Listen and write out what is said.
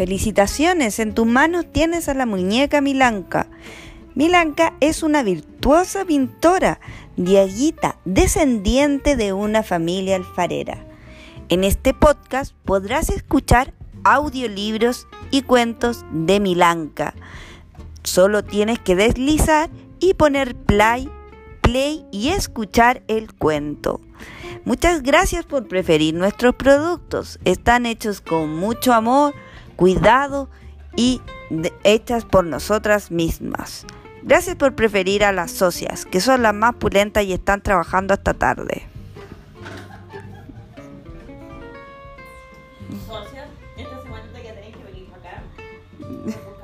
Felicitaciones, en tus manos tienes a la muñeca Milanka. Milanka es una virtuosa pintora, diaguita, descendiente de una familia alfarera. En este podcast podrás escuchar audiolibros y cuentos de Milanka. Solo tienes que deslizar y poner play, play y escuchar el cuento. Muchas gracias por preferir nuestros productos. Están hechos con mucho amor cuidado y hechas por nosotras mismas. Gracias por preferir a las socias, que son las más pulentas y están trabajando hasta tarde. Socias, esta semana te que venir acá.